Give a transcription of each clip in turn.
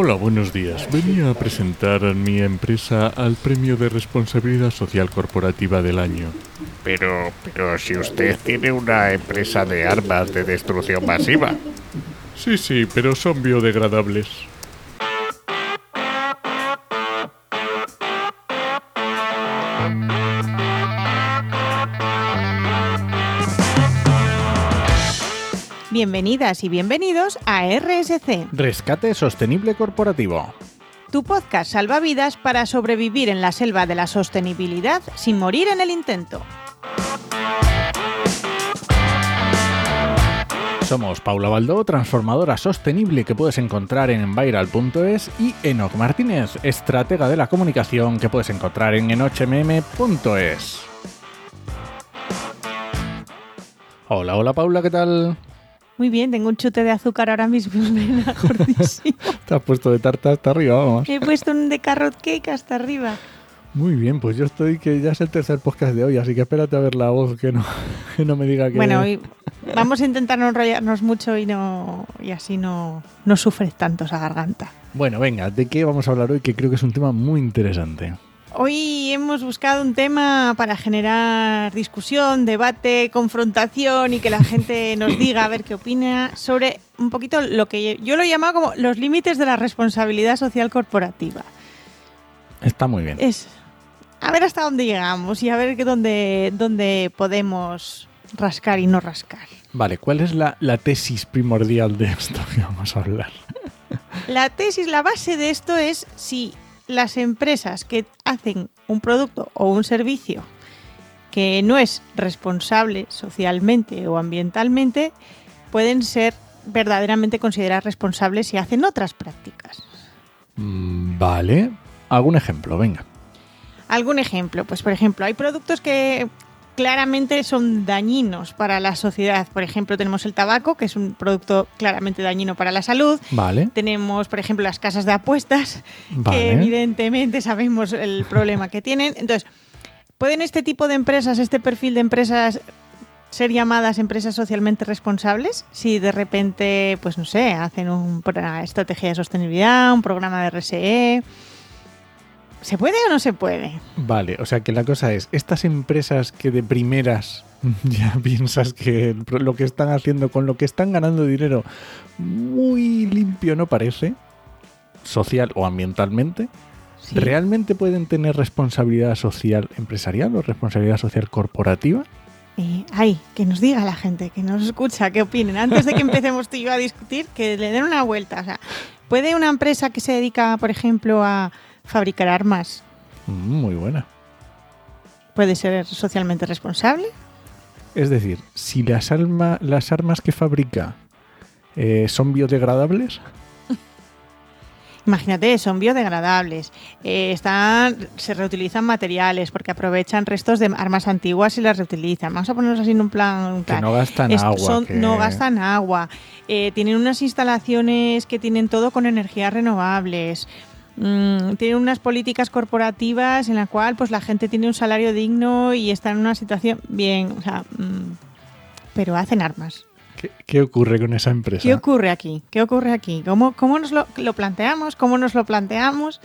Hola, buenos días. Venía a presentar a mi empresa al Premio de Responsabilidad Social Corporativa del año. Pero, pero si usted tiene una empresa de armas de destrucción masiva. Sí, sí, pero son biodegradables. Bienvenidas y bienvenidos a RSC, Rescate Sostenible Corporativo. tu podcast salvavidas para sobrevivir en la selva de la sostenibilidad sin morir en el intento. Somos Paula Baldó, transformadora sostenible que puedes encontrar en enviral.es y Enoc Martínez, estratega de la comunicación que puedes encontrar en enochmm.es. Hola, hola Paula, ¿qué tal? Muy bien, tengo un chute de azúcar ahora mismo. Te has puesto de tarta hasta arriba, vamos. He puesto un de carrot cake hasta arriba. Muy bien, pues yo estoy que ya es el tercer podcast de hoy, así que espérate a ver la voz que no, que no me diga que... Bueno, hoy vamos a intentar no enrollarnos mucho y no y así no, no sufres tanto esa garganta. Bueno, venga, ¿de qué vamos a hablar hoy? Que creo que es un tema muy interesante. Hoy hemos buscado un tema para generar discusión, debate, confrontación y que la gente nos diga a ver qué opina sobre un poquito lo que yo lo he llamado como los límites de la responsabilidad social corporativa. Está muy bien. Es a ver hasta dónde llegamos y a ver que dónde, dónde podemos rascar y no rascar. Vale, ¿cuál es la, la tesis primordial de esto que vamos a hablar? La tesis, la base de esto es si las empresas que hacen un producto o un servicio que no es responsable socialmente o ambientalmente, pueden ser verdaderamente consideradas responsables si hacen otras prácticas. Mm, Vale. ¿Algún ejemplo? Venga. Algún ejemplo, pues por ejemplo, hay productos que claramente son dañinos para la sociedad. Por ejemplo, tenemos el tabaco, que es un producto claramente dañino para la salud. Vale. Tenemos, por ejemplo, las casas de apuestas, que evidentemente sabemos el problema que tienen. Entonces, ¿pueden este tipo de empresas, este perfil de empresas, ser llamadas empresas socialmente responsables? Si de repente, pues no sé, hacen un- una estrategia de sostenibilidad, un programa de RSE. ¿Se puede o no se puede? Vale, o sea que la cosa es, estas empresas que de primeras ya piensas que lo que están haciendo con lo que están ganando dinero muy limpio no parece, social o ambientalmente, Sí. ¿realmente pueden tener responsabilidad social empresarial o responsabilidad social corporativa? Eh, ay, que nos diga la gente, que nos escucha, que opinen. Antes de que empecemos tú y yo a discutir, que le den una vuelta. O sea, ¿puede una empresa que se dedica, por ejemplo, a fabricar armas, Mm, Muy buena. puede ser socialmente responsable? Es decir, si las, alma- las armas que fabrica eh, son biodegradables, Imagínate, son biodegradables, eh, están, se reutilizan materiales porque aprovechan restos de armas antiguas y las reutilizan. Vamos a ponernos así en un plan. un que no gastan Es- agua. son- que- No gastan agua. Eh, tienen unas instalaciones que tienen todo con energías renovables. Mm, tienen unas políticas corporativas en la cual pues la gente tiene un salario digno y está en una situación bien, o sea, mm, pero hacen armas. ¿Qué, qué ocurre con esa empresa? ¿Qué ocurre aquí? ¿Qué ocurre aquí? ¿Cómo, cómo nos lo, lo planteamos? ¿Cómo nos lo planteamos?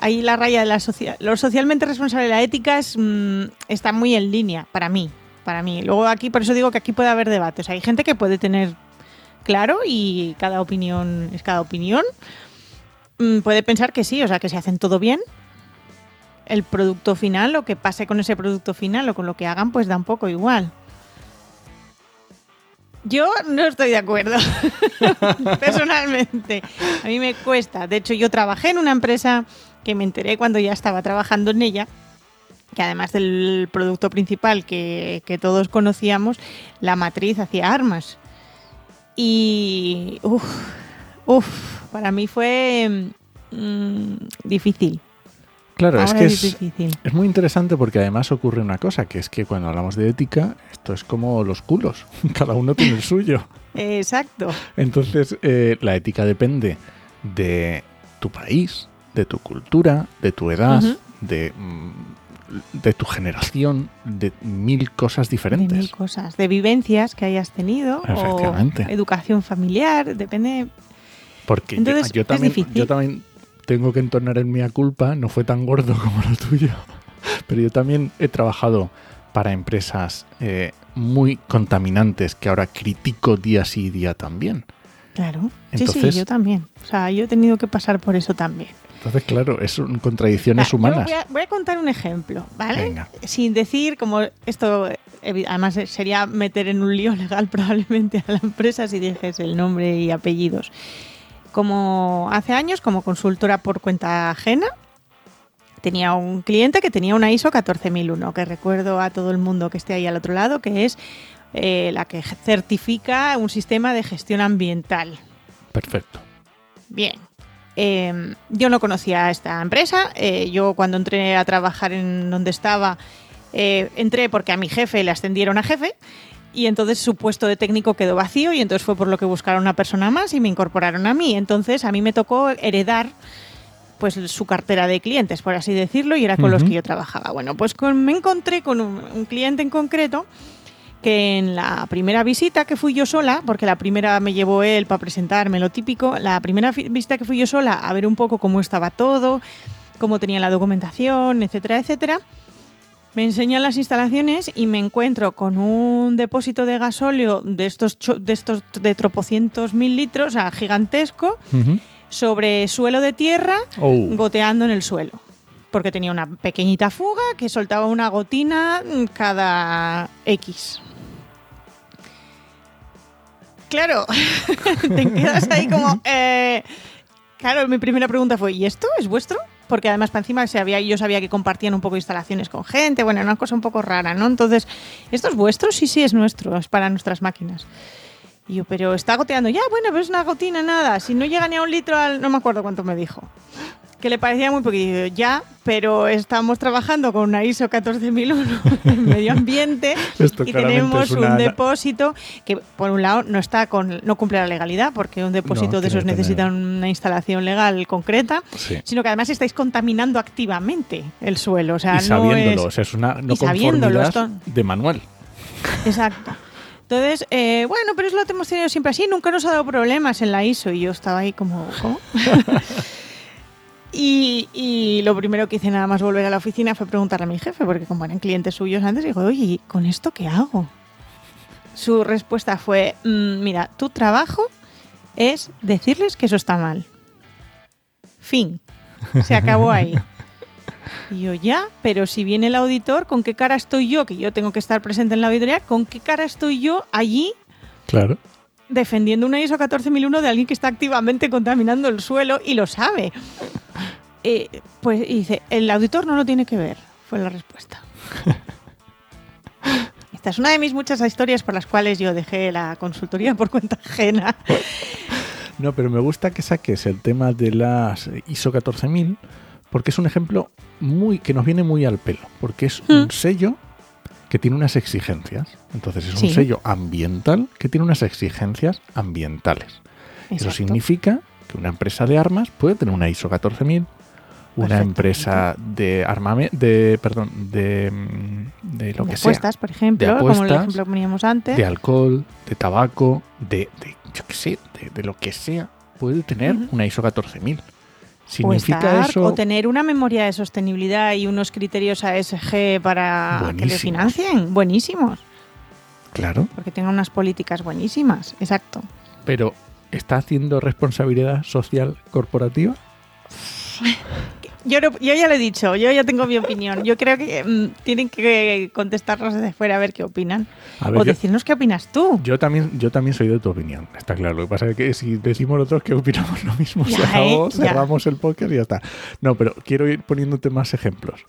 Ahí la raya de la sociedad. Lo socialmente responsable, la ética es, mm, está muy en línea para mí. Para mí. Luego aquí, por eso digo que aquí puede haber debates. Hay gente que puede tener claro y cada opinión es cada opinión. Mm, Puede pensar que sí, o sea, que se hacen todo bien. El producto final, lo que pase con ese producto final o con lo que hagan, pues da un poco igual. Yo no estoy de acuerdo, personalmente. A mí me cuesta. De hecho, yo trabajé en una empresa que me enteré cuando ya estaba trabajando en ella, que además del producto principal que, que todos conocíamos, la matriz hacía armas. Y, uff, uff, para mí fue mm, difícil. Claro, es que es es, difícil. es muy interesante porque además ocurre una cosa, que es que cuando hablamos de ética, esto es como los culos, cada uno tiene el suyo. Exacto. Entonces, eh, la ética depende de tu país, de tu cultura, de tu edad, de, mm, de tu generación, de mil cosas De diferentes. mil cosas, de vivencias que hayas tenido, o educación familiar, depende. Porque yo- Entonces, yo, es también, yo también tengo que entonar en mi culpa, no fue tan gordo como lo tuyo, pero yo también he trabajado para empresas eh, muy contaminantes que ahora critico día sí y día también. Claro. sí, Entonces- sí, yo también. O sea, yo he tenido que pasar por eso también. Entonces, claro, es un- contradicciones yo humanas. Voy a, voy a contar un ejemplo, ¿vale? Venga. Sin decir como esto, evi- además eh, sería meter en un lío legal probablemente a la empresa si dijes el nombre y apellidos. Como hace años, como consultora por cuenta ajena, tenía un cliente que tenía una ISO 14001, que recuerdo a todo el mundo que esté ahí al otro lado, que es eh, la que certifica un sistema de gestión ambiental. Perfecto. Bien. Eh, yo no conocía a esta empresa. Eh, yo cuando entré a trabajar en donde estaba, eh, entré porque a mi jefe le ascendieron a jefe y entonces su puesto de técnico quedó vacío y entonces fue por lo que buscaron una persona más y me incorporaron a mí. Entonces a mí me tocó heredar pues su cartera de clientes, por así decirlo, y era con los que yo trabajaba. Bueno, pues con- me encontré con un, un cliente en concreto que en la primera visita que fui yo sola, porque la primera me llevó él para presentarme lo típico, la primera visita que fui yo sola a ver un poco cómo estaba todo, cómo tenía la documentación, etcétera, etcétera, me enseñan las instalaciones y me encuentro con un depósito de gasóleo de estos, de estos de tropocientos mil litros, o sea, gigantesco, sobre suelo de tierra, Oh, goteando en el suelo. Porque tenía una pequeñita fuga que soltaba una gotina cada X. Claro, te quedas ahí como... eh, claro, mi primera pregunta fue, ¿y esto es vuestro? Porque además para encima se había, yo sabía que compartían un poco instalaciones con gente, bueno, una cosa un poco rara, ¿no? Entonces, ¿esto es vuestro? Sí, sí, es nuestro, es para nuestras máquinas. Y yo, pero está goteando. Ya, bueno, pero es una gotina, nada. Si no llega ni a un litro al... No me acuerdo cuánto me dijo. Que le parecía muy poquito. Ya, pero estamos trabajando con una ISO 14001 en medio ambiente Esto y tenemos una- un depósito que, por un lado, no está con no cumple la legalidad, porque un depósito No, de esos necesita una instalación legal concreta, sí. sino que además estáis contaminando activamente el suelo. O sea, y no sabiéndolo, es- o sea, es una no conformidad esto- de manual. Exacto. Entonces, eh, bueno, pero es lo que hemos tenido siempre así, nunca nos ha dado problemas en la ISO y yo estaba ahí como, ¿cómo? y, y lo primero que hice nada más volver a la oficina fue preguntarle a mi jefe, porque como eran clientes suyos antes, digo, oye, ¿y ¿con esto qué hago? Su respuesta fue, "Mm, mira, tu trabajo es decirles que eso está mal. Fin. Se acabó ahí. Y yo, ya, pero si viene el auditor, ¿con qué cara estoy yo? Que yo tengo que estar presente en la auditoría, ¿con qué cara estoy yo allí Claro. defendiendo una ISO 14001 de alguien que está activamente contaminando el suelo y lo sabe? Eh, pues y dice, el auditor no lo tiene que ver, fue la respuesta. Esta es una de mis muchas historias por las cuales yo dejé la consultoría por cuenta ajena. No, pero me gusta que saques el tema de las ISO 14000 porque es un ejemplo muy que nos viene muy al pelo, porque es un Mm. sello que tiene unas exigencias. Entonces es Sí. un sello ambiental que tiene unas exigencias ambientales. Eso significa que una empresa de armas puede tener una ISO 14000, una empresa de armamento, de perdón, de, mm, de lo de que sea, apuestas, por ejemplo, De como el apuestas, ejemplo que poníamos antes. de alcohol, de tabaco, de, de yo qué sé, de, lo que sea, puede tener una ISO 14000. o, Significa estar, eso o tener una memoria de sostenibilidad y unos criterios ASG para que le financien. Buenísimos. claro, Porque tengan unas políticas buenísimas. Exacto. pero ¿está haciendo responsabilidad social corporativa? Yo, no- yo ya lo he dicho, yo ya tengo mi opinión. Yo creo que mm, tienen que contestarnos desde fuera a ver qué opinan. Ver, o yo, decirnos qué opinas tú. yo también, yo también soy de tu opinión, está claro. Lo que pasa es que si decimos nosotros que opinamos lo mismo, Ya, acabó, ¿eh? Cerramos el póker y ya está. No, pero quiero ir poniéndote más ejemplos.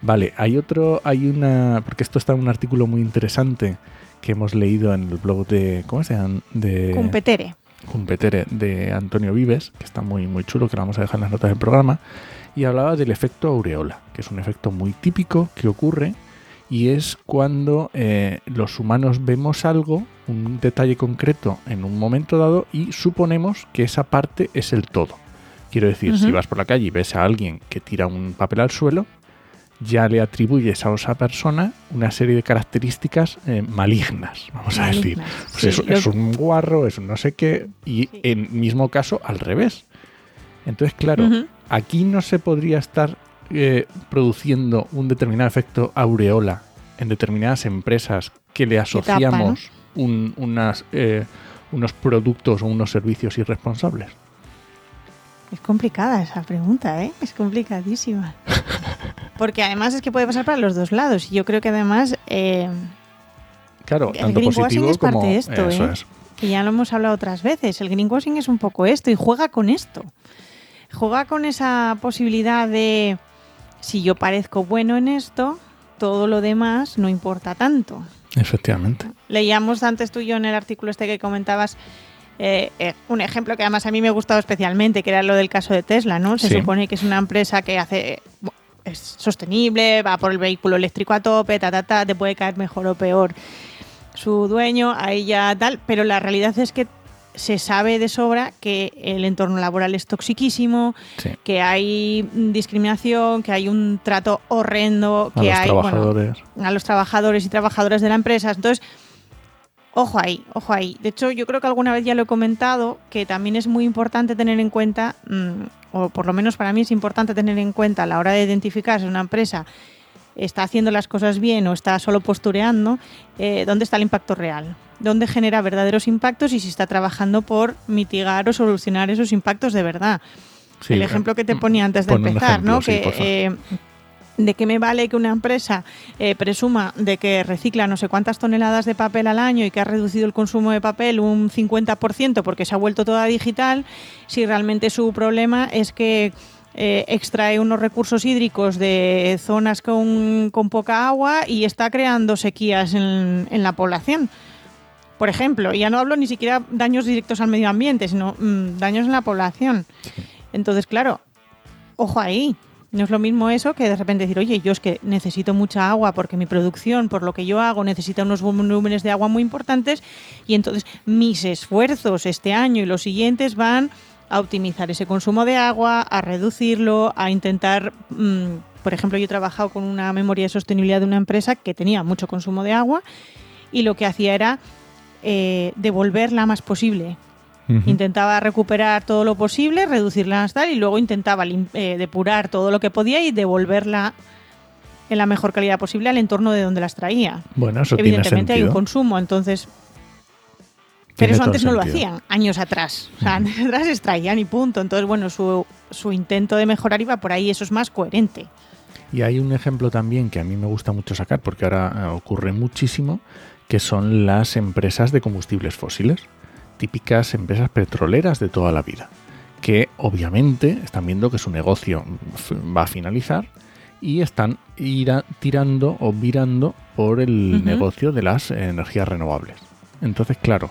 Vale, hay otro, hay una, porque esto está en un artículo muy interesante que hemos leído en el blog de, ¿cómo se llama? De Competere. Cumpetere de Antonio Vives, que está muy, muy chulo, que lo vamos a dejar en las notas del programa, y hablaba del efecto aureola, que es un efecto muy típico que ocurre y es cuando eh, los humanos vemos algo, un detalle concreto en un momento dado y suponemos que esa parte es el todo. Quiero decir, si vas por la calle y ves a alguien que tira un papel al suelo, ya le atribuyes a esa persona una serie de características eh, malignas, vamos a decir. Pues sí, es, lo- es un guarro, es un no sé qué, y Sí. en mismo caso al revés. Entonces, claro, aquí no se podría estar eh, produciendo un determinado efecto aureola en determinadas empresas que le asociamos un- unas, eh, unos productos o unos servicios irresponsables. Es complicada esa pregunta, ¿eh? Es complicadísima. Porque además es que puede pasar para los dos lados. Y yo creo que además, eh, Claro, El tanto positivo es parte de esto, eso ¿eh? es. que ya lo hemos hablado otras veces, el greenwashing es un poco esto y juega con esto. Juega con esa posibilidad de, si yo parezco bueno en esto, todo lo demás no importa tanto. Efectivamente. Leíamos antes tú y yo en el artículo este que comentabas eh, eh, un ejemplo que además a mí me ha gustado especialmente, que era lo del caso de Tesla, ¿no? Se Sí. supone que es una empresa que hace es sostenible, va por el vehículo eléctrico a tope, ta, ta, ta, te puede caer mejor o peor su dueño, ahí ya tal, pero la realidad es que se sabe de sobra que el entorno laboral es toxiquísimo, Sí. que hay discriminación, que hay un trato horrendo, A que los hay bueno, a los trabajadores y trabajadoras de la empresa. Entonces, ojo ahí, ojo ahí. De hecho, yo creo que alguna vez ya lo he comentado, que también es muy importante tener en cuenta, mm, o por lo menos para mí es importante tener en cuenta a la hora de identificar si una empresa está haciendo las cosas bien o está solo postureando, eh, dónde está el impacto real, dónde genera verdaderos impactos y si está trabajando por mitigar o solucionar esos impactos de verdad Sí, el ejemplo que te ponía antes de empezar, ejemplo, ¿no? sí, que eh, de qué me vale que una empresa eh, presuma de que recicla no sé cuántas toneladas de papel al año y que ha reducido el consumo de papel un 50% porque se ha vuelto toda digital, si realmente su problema es que eh, extrae unos recursos hídricos de zonas con, con poca agua y está creando sequías en, en la población. Por ejemplo, ya no hablo ni siquiera daños directos al medio ambiente, sino mm, daños en la población. Entonces, claro, ojo ahí. No es lo mismo eso que de repente decir, oye, yo es que necesito mucha agua porque mi producción, por lo que yo hago, necesita unos volúmenes de agua muy importantes y entonces mis esfuerzos este año y los siguientes van a optimizar ese consumo de agua, a reducirlo, a intentar, mm, por ejemplo, yo he trabajado con una memoria de sostenibilidad de una empresa que tenía mucho consumo de agua y lo que hacía era eh, devolverla más posible. Intentaba recuperar todo lo posible, reducirla hasta tal, y luego intentaba eh, depurar todo lo que podía y devolverla en la mejor calidad posible al entorno de donde las traía. Bueno, eso tiene Evidentemente hay un consumo, entonces... Pero eso antes no lo hacían, años atrás. O sea, años atrás extraían y punto. Entonces, bueno, su, su intento de mejorar iba por ahí, eso es más coherente. Y hay un ejemplo también que a mí me gusta mucho sacar, porque ahora eh, ocurre muchísimo, que son las empresas de combustibles fósiles, típicas empresas petroleras de toda la vida, que obviamente están viendo que su negocio va a finalizar y están ira- tirando o virando por el negocio de las energías renovables. Entonces, claro,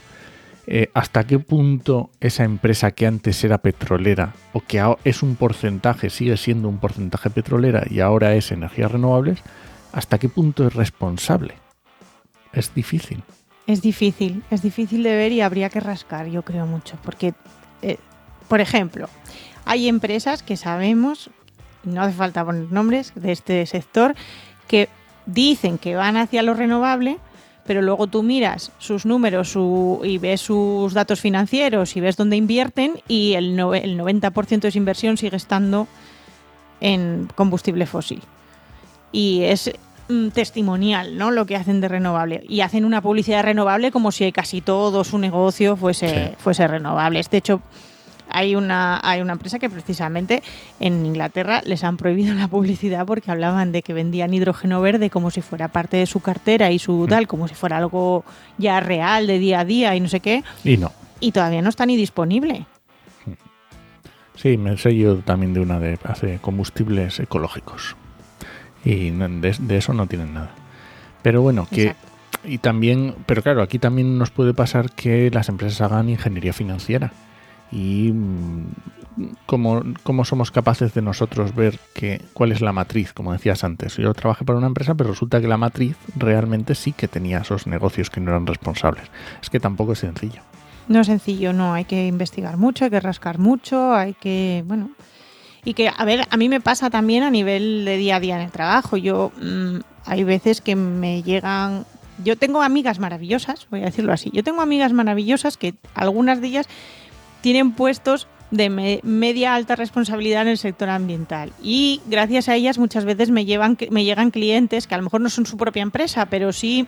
eh, ¿hasta qué punto esa empresa que antes era petrolera o que ahora es un porcentaje, sigue siendo un porcentaje petrolera y ahora es energías renovables, hasta qué punto es responsable? Es difícil. Es difícil, es difícil de ver y habría que rascar, yo creo mucho, porque, eh, por ejemplo, hay empresas que sabemos, no hace falta poner nombres, de este sector, que dicen que van hacia lo renovable, pero luego tú miras sus números su- y ves sus datos financieros y ves dónde invierten y el, no- el 90% de su inversión sigue estando en combustible fósil. Y es mm, testimonial, ¿no? Lo que hacen de renovable. Y hacen una publicidad renovable como si casi todo su negocio fuese, Sí. fuese renovable. De hecho, hay una, hay una empresa que precisamente en Inglaterra les han prohibido la publicidad porque hablaban de que vendían hidrógeno verde como si fuera parte de su cartera y su tal, como si fuera algo ya real de día a día y no sé qué. Y no. Y todavía no está ni disponible. Sí, me sé yo también de una de hace combustibles ecológicos. Y de, de eso no tienen nada. Pero bueno, que Exacto. y también, pero claro, aquí también nos puede pasar que las empresas hagan ingeniería financiera. Y mm, cómo, cómo somos capaces de nosotros ver que, cuál es la matriz, como decías antes. Yo trabajé para una empresa, pero resulta que la matriz realmente sí que tenía esos negocios que no eran responsables. Es que tampoco es sencillo. No es sencillo, no. Hay que investigar mucho, hay que rascar mucho, hay que. Bueno. Y que, a ver, a mí me pasa también a nivel de día a día en el trabajo. Yo, mm, hay veces que me llegan... Yo tengo amigas maravillosas, voy a decirlo así. Yo tengo amigas maravillosas que algunas de ellas tienen puestos de me- media alta responsabilidad en el sector ambiental y gracias a ellas muchas veces me llevan me llegan clientes que a lo mejor no son su propia empresa pero sí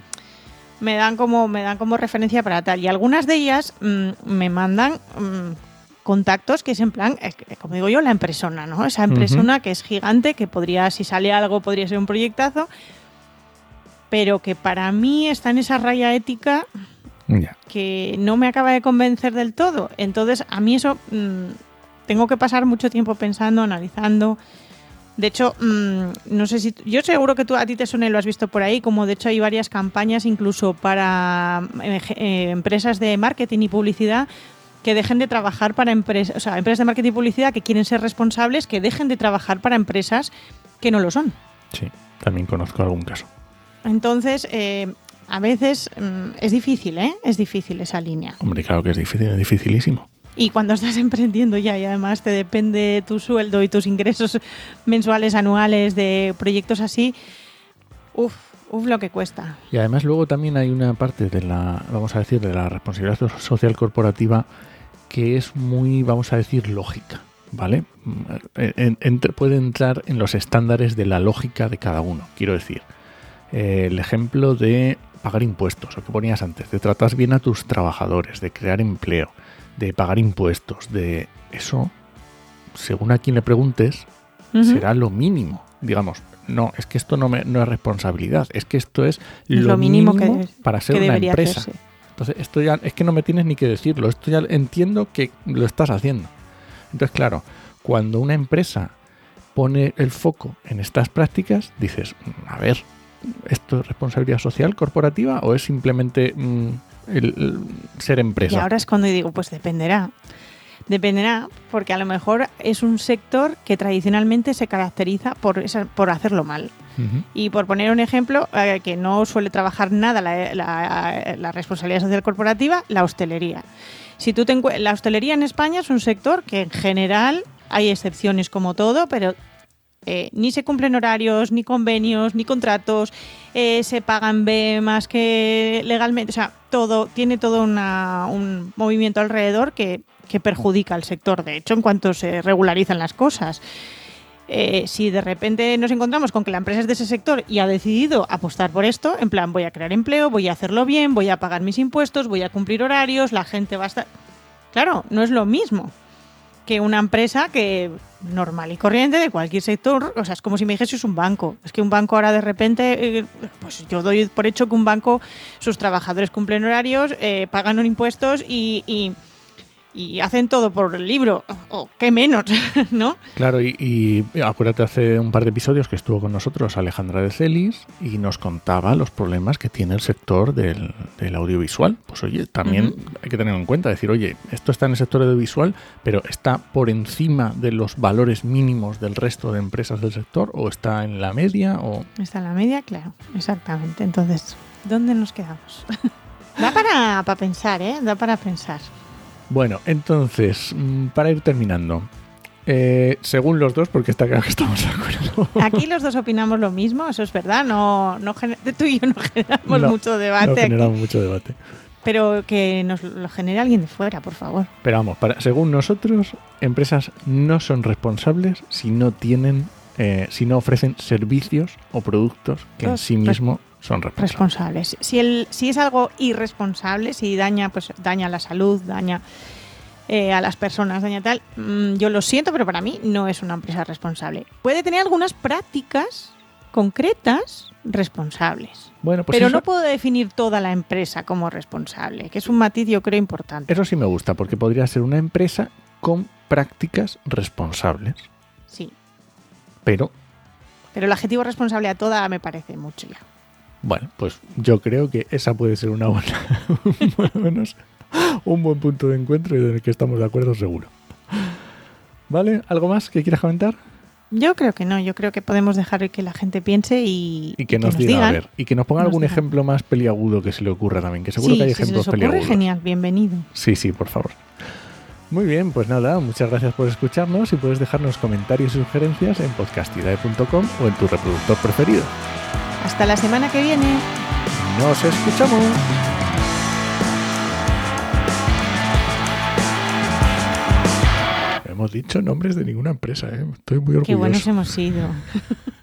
me dan como me dan como referencia para tal y algunas de ellas mm, me mandan mm, contactos que es en plan como digo yo la empresona no esa empresona que es gigante que podría si sale algo podría ser un proyectazo pero que para mí está en esa raya ética que no me acaba de convencer del todo. Entonces, a mí eso mm, tengo que pasar mucho tiempo pensando, analizando. De hecho, mm, no sé si yo seguro que tú a ti te suena y lo has visto por ahí, como de hecho hay varias campañas incluso para eh, eh, empresas de marketing y publicidad que dejen de trabajar para empresas, o sea, empresas de marketing y publicidad que quieren ser responsables, que dejen de trabajar para empresas que no lo son. Sí, también conozco algún caso. Entonces, eh, a veces mm, es difícil, ¿eh? Es difícil esa línea. Hombre, claro que es difícil, es dificilísimo. Y cuando estás emprendiendo ya y además te depende tu sueldo y tus ingresos mensuales, anuales de proyectos así, uff, lo que cuesta. Y además luego también hay una parte de la, vamos a decir, de la responsabilidad so- social corporativa que es muy, vamos a decir, lógica, ¿vale? Mm, en- puede entrar en los estándares de la lógica de cada uno. Quiero decir, eh, el ejemplo de pagar impuestos, o que ponías antes, de tratar bien a tus trabajadores, de crear empleo, de pagar impuestos, de eso, según a quien le preguntes, será lo mínimo. Digamos, no, es que esto no, me- no es responsabilidad, es que esto es lo, lo mínimo mínimo, que- para ser que una empresa. hacerse. Entonces, esto ya es que no me tienes ni que decirlo, esto ya entiendo que lo estás haciendo. Entonces, claro, cuando una empresa pone el foco en estas prácticas, dices, "Mm, a ver, ¿esto es responsabilidad social corporativa o es simplemente mm, el, el ser Y empresa? ahora es cuando digo, pues dependerá. Dependerá, porque a lo mejor es un sector que tradicionalmente se caracteriza por, esa- por hacerlo mal. Y por poner un ejemplo, eh, que no suele trabajar nada la, la- la responsabilidad social corporativa, la hostelería. Si tú te la hostelería en España es un sector que en general hay excepciones como todo, pero eh, ni se cumplen horarios, ni convenios, ni contratos, eh, se pagan B más que legalmente, o sea, todo tiene todo una- un movimiento alrededor que, que perjudica al sector. De hecho, en cuanto se regularizan las cosas. Eh, si de repente nos encontramos con que la empresa es de ese sector y ha decidido apostar por esto, en plan voy a crear empleo, voy a hacerlo bien, voy a pagar mis impuestos, voy a cumplir horarios, la gente va a estar... Claro, no es lo mismo que una empresa que normal y corriente de cualquier sector, o sea, es como si me dijese es un banco. Es que un banco ahora de repente, eh, pues yo doy por hecho que un banco, sus trabajadores cumplen horarios, eh, pagan impuestos y, y- y hacen todo por el libro. O qué menos, ¿no? Claro, y, y acuérdate hace un par de episodios que estuvo con nosotros Alejandra de Celis y nos contaba los problemas que tiene el sector del, del audiovisual. Pues oye, también hay que tener en cuenta, decir, oye, esto está en el sector audiovisual, pero está por encima de los valores mínimos del resto de empresas del sector, o está en la media, o Está en la media, claro, exactamente. Entonces, ¿dónde nos quedamos? da para, para pensar, ¿eh? Da para pensar. Bueno, entonces, mm, para ir terminando, eh, según los dos, porque está claro que estamos de acuerdo. Aquí los dos opinamos lo mismo, eso es verdad. No, no tú y yo no generamos No, mucho no debate aquí, generamos mucho debate. pero que nos lo genere alguien de fuera, por favor. Pero vamos, para, según nosotros, empresas no son responsables si no tienen, eh, si no ofrecen servicios o productos que en sí mismo son responsables. Responsables. Si, el, si es algo irresponsable, si daña, pues daña la salud, daña eh, a las personas, daña tal, mm, yo lo siento, pero para mí no es una empresa responsable. Puede tener algunas prácticas concretas responsables. Bueno, pues pero eso, no puedo definir toda la empresa como responsable, que es un matiz yo creo importante. eso sí me gusta, porque podría ser una empresa con prácticas responsables. Sí. Pero, Pero el adjetivo responsable a toda me parece mucho ya. Bueno, pues yo creo que esa puede ser una buena, más o menos, un buen punto de encuentro y en el que estamos de acuerdo seguro. ¿Vale? ¿Algo más que quieras comentar? Yo creo que no, yo creo que podemos dejar que la gente piense y, Y que nos, diga, digan. a ver, y que nos ponga nos algún digan. ejemplo más peliagudo que se le ocurra también, que seguro Sí, que hay si se ejemplos les ocurre, peliagudos. genial, bienvenido. Sí, sí, por favor. Muy bien, pues nada, muchas gracias por escucharnos y puedes dejarnos comentarios y sugerencias en podcastidae.com o en tu reproductor preferido. Hasta la semana que viene. Nos escuchamos. Hemos dicho nombres de ninguna empresa, ¿eh? estoy muy orgulloso. Qué buenos hemos sido.